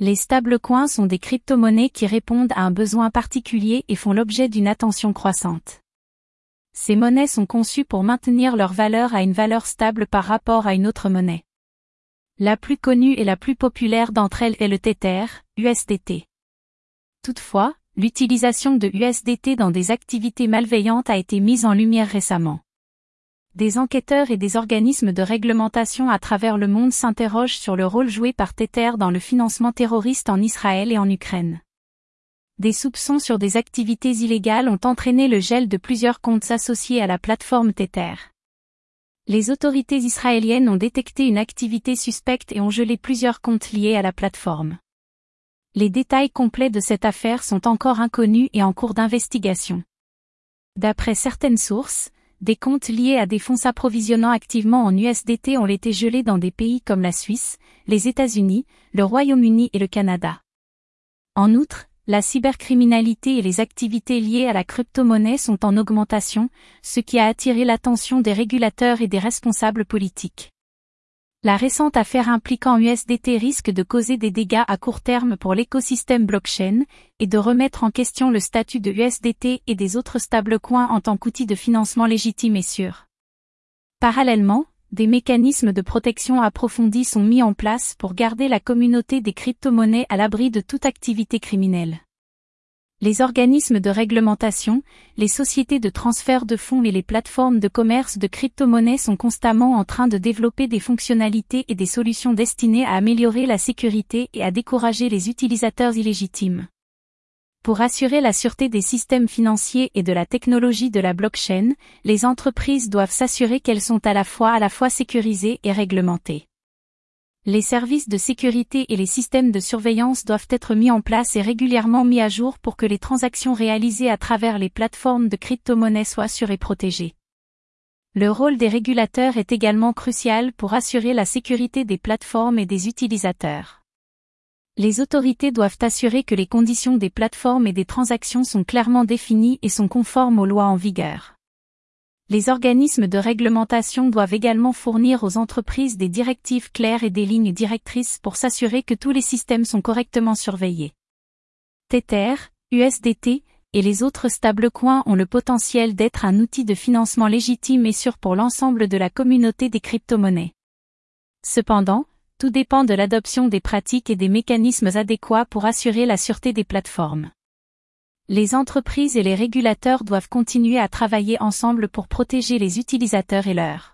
Les stablecoins sont des crypto-monnaies qui répondent à un besoin particulier et font l'objet d'une attention croissante. Ces monnaies sont conçues pour maintenir leur valeur à une valeur stable par rapport à une autre monnaie. La plus connue et la plus populaire d'entre elles est le Tether, USDT. Toutefois, l'utilisation de USDT dans des activités malveillantes a été mise en lumière récemment. Des enquêteurs et des organismes de réglementation à travers le monde s'interrogent sur le rôle joué par Tether dans le financement terroriste en Israël et en Ukraine. Des soupçons sur des activités illégales ont entraîné le gel de plusieurs comptes associés à la plateforme Tether. Les autorités israéliennes ont détecté une activité suspecte et ont gelé plusieurs comptes liés à la plateforme. Les détails complets de cette affaire sont encore inconnus et en cours d'investigation. D'après certaines sources, des comptes liés à des fonds s'approvisionnant activement en USDT ont été gelés dans des pays comme la Suisse, les États-Unis, le Royaume-Uni et le Canada. En outre, la cybercriminalité et les activités liées à la crypto-monnaie sont en augmentation, ce qui a attiré l'attention des régulateurs et des responsables politiques. La récente affaire impliquant USDT risque de causer des dégâts à court terme pour l'écosystème blockchain et de remettre en question le statut de USDT et des autres stablecoins en tant qu'outil de financement légitime et sûr. Parallèlement, des mécanismes de protection approfondis sont mis en place pour garder la communauté des crypto-monnaies à l'abri de toute activité criminelle les organismes de réglementation, les sociétés de transfert de fonds et les plateformes de commerce de crypto-monnaies sont constamment en train de développer des fonctionnalités et des solutions destinées à améliorer la sécurité et à décourager les utilisateurs illégitimes. Pour assurer la sûreté des systèmes financiers et de la technologie de la blockchain, les entreprises doivent s'assurer qu'elles sont à la fois à la fois sécurisées et réglementées. Les services de sécurité et les systèmes de surveillance doivent être mis en place et régulièrement mis à jour pour que les transactions réalisées à travers les plateformes de crypto-monnaies soient sûres et protégées. Le rôle des régulateurs est également crucial pour assurer la sécurité des plateformes et des utilisateurs. Les autorités doivent assurer que les conditions des plateformes et des transactions sont clairement définies et sont conformes aux lois en vigueur. Les organismes de réglementation doivent également fournir aux entreprises des directives claires et des lignes directrices pour s'assurer que tous les systèmes sont correctement surveillés. Tether, USDT, et les autres stablecoins ont le potentiel d'être un outil de financement légitime et sûr pour l'ensemble de la communauté des crypto-monnaies. Cependant, tout dépend de l'adoption des pratiques et des mécanismes adéquats pour assurer la sûreté des plateformes. Les entreprises et les régulateurs doivent continuer à travailler ensemble pour protéger les utilisateurs et leurs